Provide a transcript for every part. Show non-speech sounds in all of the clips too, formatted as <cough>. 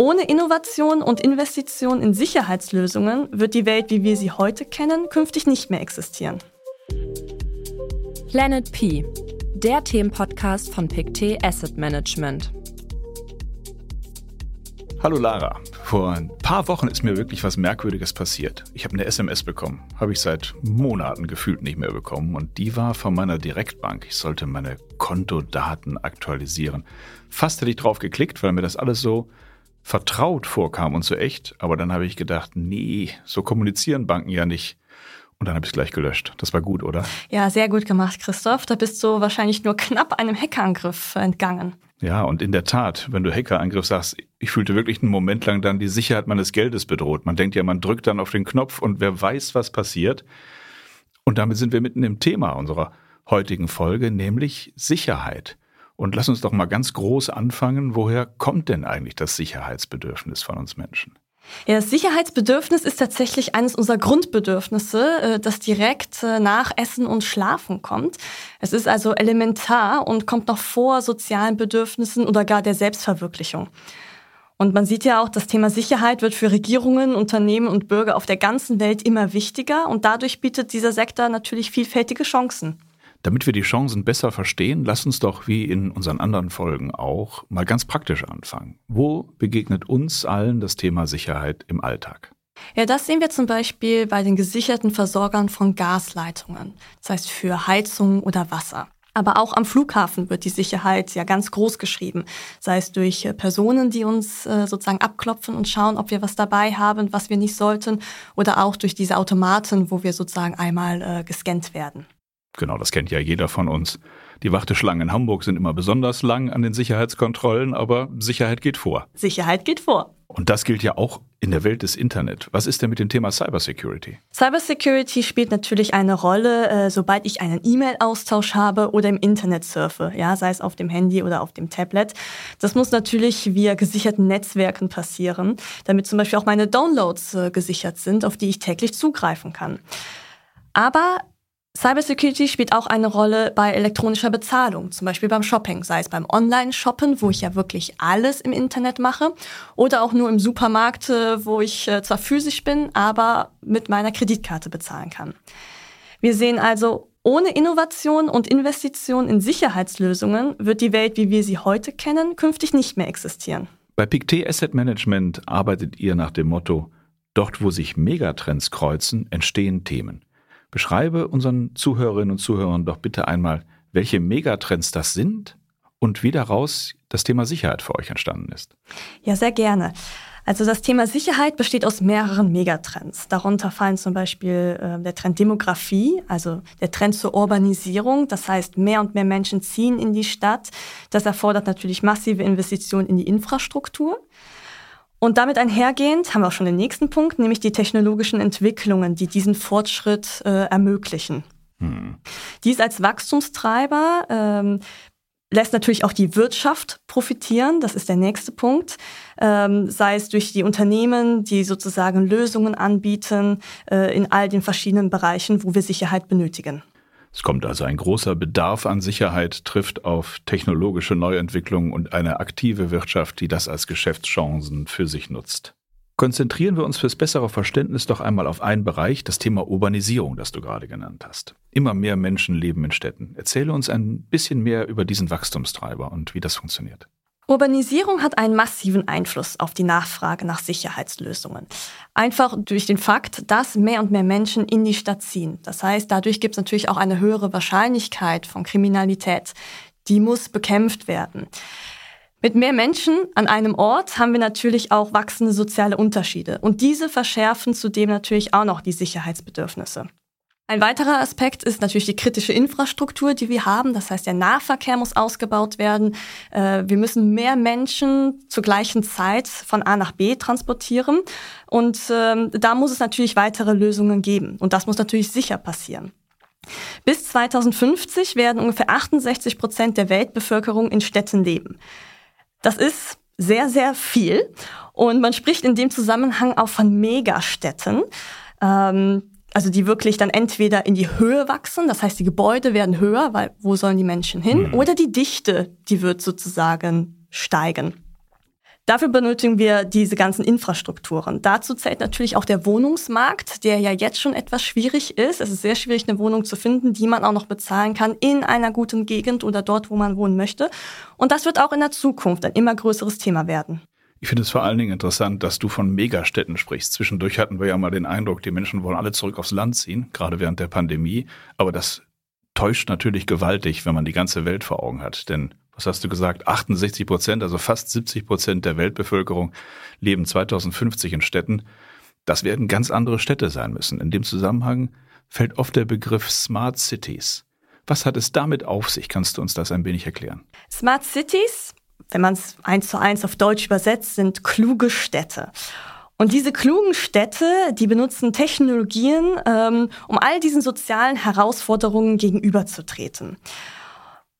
Ohne Innovation und Investition in Sicherheitslösungen wird die Welt, wie wir sie heute kennen, künftig nicht mehr existieren. Planet P, der Themenpodcast von PICT Asset Management. Hallo Lara. Vor ein paar Wochen ist mir wirklich was Merkwürdiges passiert. Ich habe eine SMS bekommen. Habe ich seit Monaten gefühlt nicht mehr bekommen. Und die war von meiner Direktbank. Ich sollte meine Kontodaten aktualisieren. Fast hätte ich drauf geklickt, weil mir das alles so vertraut vorkam und so echt. Aber dann habe ich gedacht, nee, so kommunizieren Banken ja nicht. Und dann habe ich es gleich gelöscht. Das war gut, oder? Ja, sehr gut gemacht, Christoph. Da bist du wahrscheinlich nur knapp einem Hackerangriff entgangen. Ja, und in der Tat, wenn du Hackerangriff sagst, ich fühlte wirklich einen Moment lang dann die Sicherheit meines Geldes bedroht. Man denkt ja, man drückt dann auf den Knopf und wer weiß, was passiert. Und damit sind wir mitten im Thema unserer heutigen Folge, nämlich Sicherheit. Und lass uns doch mal ganz groß anfangen. Woher kommt denn eigentlich das Sicherheitsbedürfnis von uns Menschen? Ja, das Sicherheitsbedürfnis ist tatsächlich eines unserer Grundbedürfnisse, äh, das direkt äh, nach Essen und Schlafen kommt. Es ist also elementar und kommt noch vor sozialen Bedürfnissen oder gar der Selbstverwirklichung. Und man sieht ja auch, das Thema Sicherheit wird für Regierungen, Unternehmen und Bürger auf der ganzen Welt immer wichtiger und dadurch bietet dieser Sektor natürlich vielfältige Chancen. Damit wir die Chancen besser verstehen, lass uns doch wie in unseren anderen Folgen auch mal ganz praktisch anfangen. Wo begegnet uns allen das Thema Sicherheit im Alltag? Ja, das sehen wir zum Beispiel bei den gesicherten Versorgern von Gasleitungen, das heißt für Heizung oder Wasser. Aber auch am Flughafen wird die Sicherheit ja ganz groß geschrieben, sei es durch äh, Personen, die uns äh, sozusagen abklopfen und schauen, ob wir was dabei haben, was wir nicht sollten, oder auch durch diese Automaten, wo wir sozusagen einmal äh, gescannt werden. Genau, das kennt ja jeder von uns. Die Warteschlangen in Hamburg sind immer besonders lang an den Sicherheitskontrollen, aber Sicherheit geht vor. Sicherheit geht vor. Und das gilt ja auch in der Welt des Internet. Was ist denn mit dem Thema Cybersecurity? Cybersecurity spielt natürlich eine Rolle, äh, sobald ich einen E-Mail-Austausch habe oder im Internet surfe, ja, sei es auf dem Handy oder auf dem Tablet. Das muss natürlich via gesicherten Netzwerken passieren, damit zum Beispiel auch meine Downloads äh, gesichert sind, auf die ich täglich zugreifen kann. Aber Cybersecurity spielt auch eine Rolle bei elektronischer Bezahlung, zum Beispiel beim Shopping, sei es beim Online-Shoppen, wo ich ja wirklich alles im Internet mache, oder auch nur im Supermarkt, äh, wo ich äh, zwar physisch bin, aber mit meiner Kreditkarte bezahlen kann. Wir sehen also, ohne Innovation und Investition in Sicherheitslösungen wird die Welt, wie wir sie heute kennen, künftig nicht mehr existieren. Bei PICT Asset Management arbeitet ihr nach dem Motto, dort wo sich Megatrends kreuzen, entstehen Themen. Beschreibe unseren Zuhörerinnen und Zuhörern doch bitte einmal, welche Megatrends das sind und wie daraus das Thema Sicherheit für euch entstanden ist. Ja, sehr gerne. Also das Thema Sicherheit besteht aus mehreren Megatrends. Darunter fallen zum Beispiel äh, der Trend Demografie, also der Trend zur Urbanisierung. Das heißt, mehr und mehr Menschen ziehen in die Stadt. Das erfordert natürlich massive Investitionen in die Infrastruktur. Und damit einhergehend haben wir auch schon den nächsten Punkt, nämlich die technologischen Entwicklungen, die diesen Fortschritt äh, ermöglichen. Hm. Dies als Wachstumstreiber ähm, lässt natürlich auch die Wirtschaft profitieren. Das ist der nächste Punkt. Ähm, sei es durch die Unternehmen, die sozusagen Lösungen anbieten äh, in all den verschiedenen Bereichen, wo wir Sicherheit benötigen. Es kommt also ein großer Bedarf an Sicherheit, trifft auf technologische Neuentwicklungen und eine aktive Wirtschaft, die das als Geschäftschancen für sich nutzt. Konzentrieren wir uns fürs bessere Verständnis doch einmal auf einen Bereich, das Thema Urbanisierung, das du gerade genannt hast. Immer mehr Menschen leben in Städten. Erzähle uns ein bisschen mehr über diesen Wachstumstreiber und wie das funktioniert. Urbanisierung hat einen massiven Einfluss auf die Nachfrage nach Sicherheitslösungen. Einfach durch den Fakt, dass mehr und mehr Menschen in die Stadt ziehen. Das heißt, dadurch gibt es natürlich auch eine höhere Wahrscheinlichkeit von Kriminalität. Die muss bekämpft werden. Mit mehr Menschen an einem Ort haben wir natürlich auch wachsende soziale Unterschiede. Und diese verschärfen zudem natürlich auch noch die Sicherheitsbedürfnisse. Ein weiterer Aspekt ist natürlich die kritische Infrastruktur, die wir haben. Das heißt, der Nahverkehr muss ausgebaut werden. Äh, wir müssen mehr Menschen zur gleichen Zeit von A nach B transportieren. Und ähm, da muss es natürlich weitere Lösungen geben. Und das muss natürlich sicher passieren. Bis 2050 werden ungefähr 68 Prozent der Weltbevölkerung in Städten leben. Das ist sehr, sehr viel. Und man spricht in dem Zusammenhang auch von Megastädten. Ähm, also die wirklich dann entweder in die Höhe wachsen, das heißt, die Gebäude werden höher, weil wo sollen die Menschen hin? Mhm. Oder die Dichte, die wird sozusagen steigen. Dafür benötigen wir diese ganzen Infrastrukturen. Dazu zählt natürlich auch der Wohnungsmarkt, der ja jetzt schon etwas schwierig ist. Es ist sehr schwierig, eine Wohnung zu finden, die man auch noch bezahlen kann in einer guten Gegend oder dort, wo man wohnen möchte. Und das wird auch in der Zukunft ein immer größeres Thema werden. Ich finde es vor allen Dingen interessant, dass du von Megastädten sprichst. Zwischendurch hatten wir ja mal den Eindruck, die Menschen wollen alle zurück aufs Land ziehen, gerade während der Pandemie. Aber das täuscht natürlich gewaltig, wenn man die ganze Welt vor Augen hat. Denn was hast du gesagt, 68 Prozent, also fast 70 Prozent der Weltbevölkerung leben 2050 in Städten. Das werden ganz andere Städte sein müssen. In dem Zusammenhang fällt oft der Begriff Smart Cities. Was hat es damit auf sich? Kannst du uns das ein wenig erklären? Smart Cities, wenn man es eins zu eins auf Deutsch übersetzt, sind kluge Städte. Und diese klugen Städte, die benutzen Technologien, ähm, um all diesen sozialen Herausforderungen gegenüberzutreten.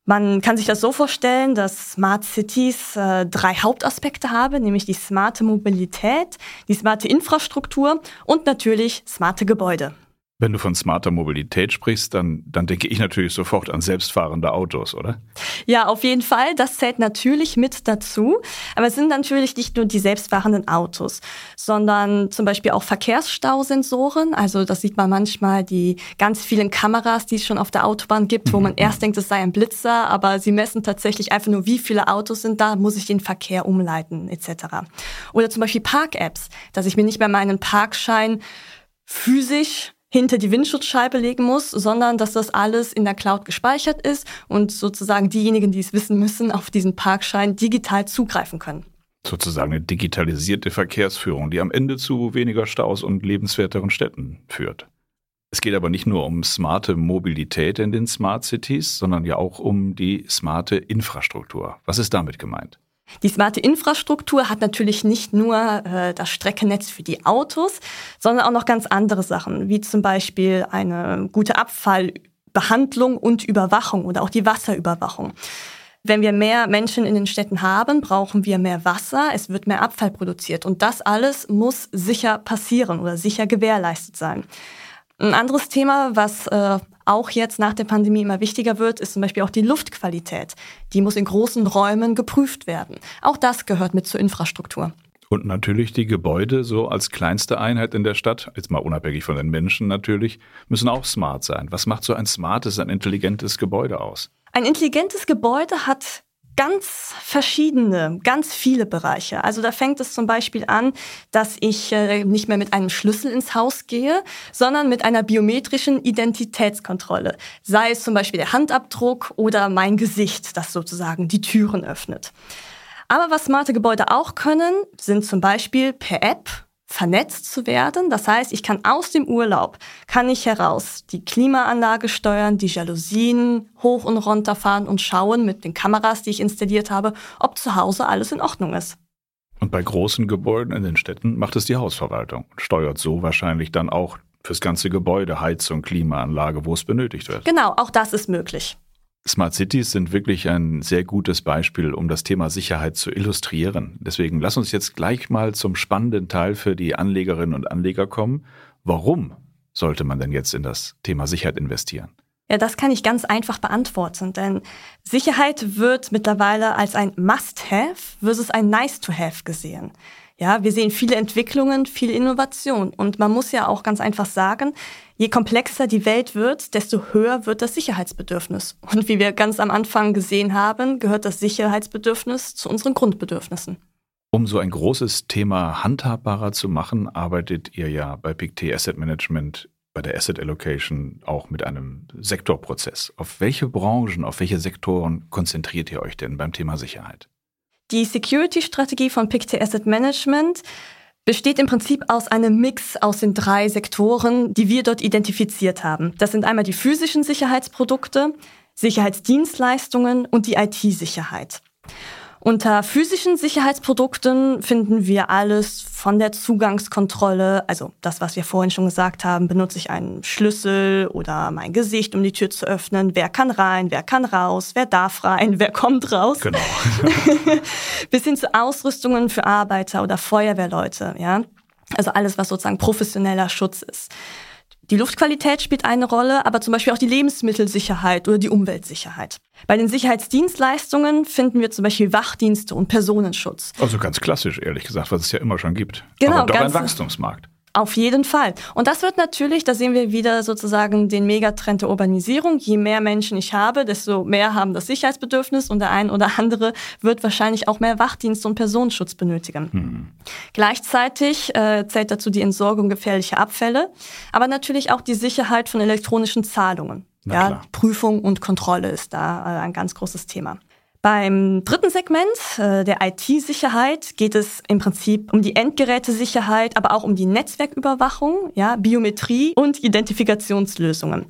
Man kann sich das so vorstellen, dass Smart Cities äh, drei Hauptaspekte haben, nämlich die smarte Mobilität, die smarte Infrastruktur und natürlich smarte Gebäude. Wenn du von smarter Mobilität sprichst, dann, dann denke ich natürlich sofort an selbstfahrende Autos, oder? Ja, auf jeden Fall. Das zählt natürlich mit dazu. Aber es sind natürlich nicht nur die selbstfahrenden Autos, sondern zum Beispiel auch Verkehrsstausensoren. Also das sieht man manchmal die ganz vielen Kameras, die es schon auf der Autobahn gibt, wo man mhm. erst denkt, es sei ein Blitzer, aber sie messen tatsächlich einfach nur, wie viele Autos sind da, muss ich den Verkehr umleiten etc. Oder zum Beispiel Park-Apps, dass ich mir nicht mehr meinen Parkschein physisch hinter die Windschutzscheibe legen muss, sondern dass das alles in der Cloud gespeichert ist und sozusagen diejenigen, die es wissen müssen, auf diesen Parkschein digital zugreifen können. Sozusagen eine digitalisierte Verkehrsführung, die am Ende zu weniger Staus und lebenswerteren Städten führt. Es geht aber nicht nur um smarte Mobilität in den Smart Cities, sondern ja auch um die smarte Infrastruktur. Was ist damit gemeint? Die smarte Infrastruktur hat natürlich nicht nur äh, das Streckennetz für die Autos, sondern auch noch ganz andere Sachen, wie zum Beispiel eine gute Abfallbehandlung und Überwachung oder auch die Wasserüberwachung. Wenn wir mehr Menschen in den Städten haben, brauchen wir mehr Wasser, es wird mehr Abfall produziert und das alles muss sicher passieren oder sicher gewährleistet sein. Ein anderes Thema, was äh, auch jetzt nach der Pandemie immer wichtiger wird, ist zum Beispiel auch die Luftqualität. Die muss in großen Räumen geprüft werden. Auch das gehört mit zur Infrastruktur. Und natürlich die Gebäude, so als kleinste Einheit in der Stadt, jetzt mal unabhängig von den Menschen natürlich, müssen auch smart sein. Was macht so ein smartes, ein intelligentes Gebäude aus? Ein intelligentes Gebäude hat ganz verschiedene, ganz viele Bereiche. Also da fängt es zum Beispiel an, dass ich äh, nicht mehr mit einem Schlüssel ins Haus gehe, sondern mit einer biometrischen Identitätskontrolle. Sei es zum Beispiel der Handabdruck oder mein Gesicht, das sozusagen die Türen öffnet. Aber was smarte Gebäude auch können, sind zum Beispiel per App vernetzt zu werden. Das heißt, ich kann aus dem Urlaub, kann ich heraus die Klimaanlage steuern, die Jalousien hoch und runter fahren und schauen mit den Kameras, die ich installiert habe, ob zu Hause alles in Ordnung ist. Und bei großen Gebäuden in den Städten macht es die Hausverwaltung und steuert so wahrscheinlich dann auch fürs ganze Gebäude Heizung, Klimaanlage, wo es benötigt wird. Genau, auch das ist möglich. Smart Cities sind wirklich ein sehr gutes Beispiel, um das Thema Sicherheit zu illustrieren. Deswegen lass uns jetzt gleich mal zum spannenden Teil für die Anlegerinnen und Anleger kommen. Warum sollte man denn jetzt in das Thema Sicherheit investieren? Ja, das kann ich ganz einfach beantworten, denn Sicherheit wird mittlerweile als ein Must-Have versus ein Nice-to-Have gesehen. Ja, wir sehen viele Entwicklungen, viel Innovation. Und man muss ja auch ganz einfach sagen, je komplexer die Welt wird, desto höher wird das Sicherheitsbedürfnis. Und wie wir ganz am Anfang gesehen haben, gehört das Sicherheitsbedürfnis zu unseren Grundbedürfnissen. Um so ein großes Thema handhabbarer zu machen, arbeitet ihr ja bei PICT Asset Management bei der Asset Allocation auch mit einem Sektorprozess. Auf welche Branchen, auf welche Sektoren konzentriert ihr euch denn beim Thema Sicherheit? Die Security-Strategie von Pictet Asset Management besteht im Prinzip aus einem Mix aus den drei Sektoren, die wir dort identifiziert haben. Das sind einmal die physischen Sicherheitsprodukte, Sicherheitsdienstleistungen und die IT-Sicherheit. Unter physischen Sicherheitsprodukten finden wir alles von der Zugangskontrolle, also das, was wir vorhin schon gesagt haben, benutze ich einen Schlüssel oder mein Gesicht, um die Tür zu öffnen, wer kann rein, wer kann raus, wer darf rein, wer kommt raus. Genau. <laughs> Bis hin zu Ausrüstungen für Arbeiter oder Feuerwehrleute, ja. Also alles, was sozusagen professioneller Schutz ist. Die Luftqualität spielt eine Rolle, aber zum Beispiel auch die Lebensmittelsicherheit oder die Umweltsicherheit. Bei den Sicherheitsdienstleistungen finden wir zum Beispiel Wachdienste und Personenschutz. Also ganz klassisch, ehrlich gesagt, was es ja immer schon gibt. Genau, aber doch ein Wachstumsmarkt. Auf jeden Fall. Und das wird natürlich, da sehen wir wieder sozusagen den Megatrend der Urbanisierung. Je mehr Menschen ich habe, desto mehr haben das Sicherheitsbedürfnis und der ein oder andere wird wahrscheinlich auch mehr Wachdienst und Personenschutz benötigen. Hm. Gleichzeitig äh, zählt dazu die Entsorgung gefährlicher Abfälle, aber natürlich auch die Sicherheit von elektronischen Zahlungen. Ja, Prüfung und Kontrolle ist da äh, ein ganz großes Thema. Beim dritten Segment äh, der IT-Sicherheit geht es im Prinzip um die Endgerätesicherheit, aber auch um die Netzwerküberwachung, ja, Biometrie und Identifikationslösungen.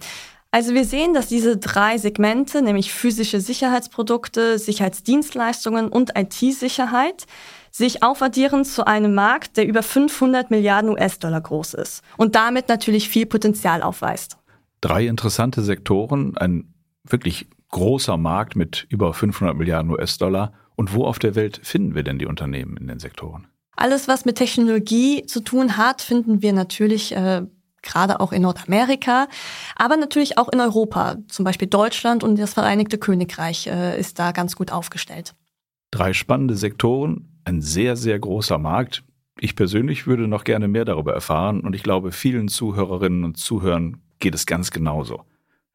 Also wir sehen, dass diese drei Segmente, nämlich physische Sicherheitsprodukte, Sicherheitsdienstleistungen und IT-Sicherheit, sich aufaddieren zu einem Markt, der über 500 Milliarden US-Dollar groß ist und damit natürlich viel Potenzial aufweist. Drei interessante Sektoren, ein wirklich großer Markt mit über 500 Milliarden US-Dollar. Und wo auf der Welt finden wir denn die Unternehmen in den Sektoren? Alles, was mit Technologie zu tun hat, finden wir natürlich äh, gerade auch in Nordamerika, aber natürlich auch in Europa. Zum Beispiel Deutschland und das Vereinigte Königreich äh, ist da ganz gut aufgestellt. Drei spannende Sektoren, ein sehr, sehr großer Markt. Ich persönlich würde noch gerne mehr darüber erfahren und ich glaube, vielen Zuhörerinnen und Zuhörern geht es ganz genauso.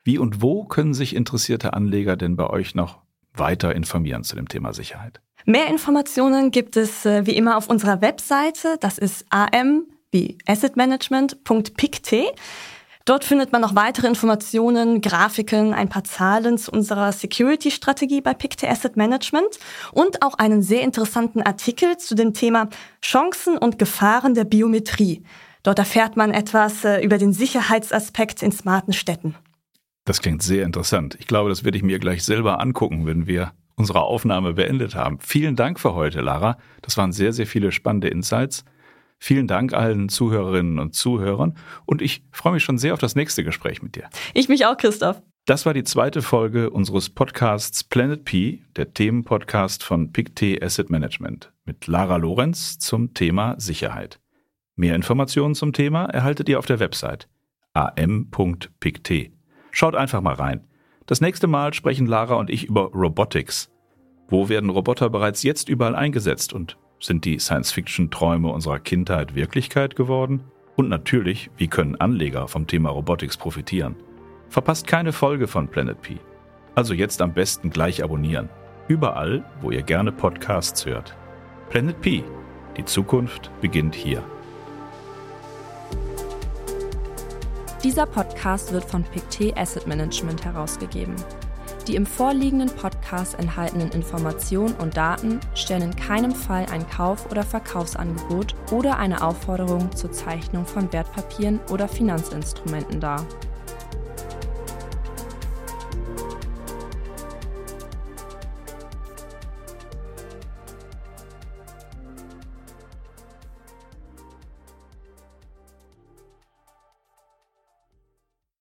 Wie und wo können sich interessierte Anleger denn bei euch noch weiter informieren zu dem Thema Sicherheit? Mehr Informationen gibt es äh, wie immer auf unserer Webseite. Das ist am wie assetmanagement.pict. Dort findet man noch weitere Informationen, Grafiken, ein paar Zahlen zu unserer Security-Strategie bei PICT Asset Management und auch einen sehr interessanten Artikel zu dem Thema Chancen und Gefahren der Biometrie. Dort erfährt man etwas äh, über den Sicherheitsaspekt in smarten Städten. Das klingt sehr interessant. Ich glaube, das werde ich mir gleich selber angucken, wenn wir unsere Aufnahme beendet haben. Vielen Dank für heute, Lara. Das waren sehr, sehr viele spannende Insights. Vielen Dank allen Zuhörerinnen und Zuhörern und ich freue mich schon sehr auf das nächste Gespräch mit dir. Ich mich auch, Christoph. Das war die zweite Folge unseres Podcasts Planet P, der Themenpodcast von PICT Asset Management mit Lara Lorenz zum Thema Sicherheit. Mehr Informationen zum Thema erhaltet ihr auf der Website am.pict. Schaut einfach mal rein. Das nächste Mal sprechen Lara und ich über Robotics. Wo werden Roboter bereits jetzt überall eingesetzt und sind die Science-Fiction-Träume unserer Kindheit Wirklichkeit geworden? Und natürlich, wie können Anleger vom Thema Robotics profitieren? Verpasst keine Folge von Planet P. Also jetzt am besten gleich abonnieren. Überall, wo ihr gerne Podcasts hört. Planet P. Die Zukunft beginnt hier. Dieser Podcast wird von Pictet Asset Management herausgegeben. Die im vorliegenden Podcast enthaltenen Informationen und Daten stellen in keinem Fall ein Kauf- oder Verkaufsangebot oder eine Aufforderung zur Zeichnung von Wertpapieren oder Finanzinstrumenten dar.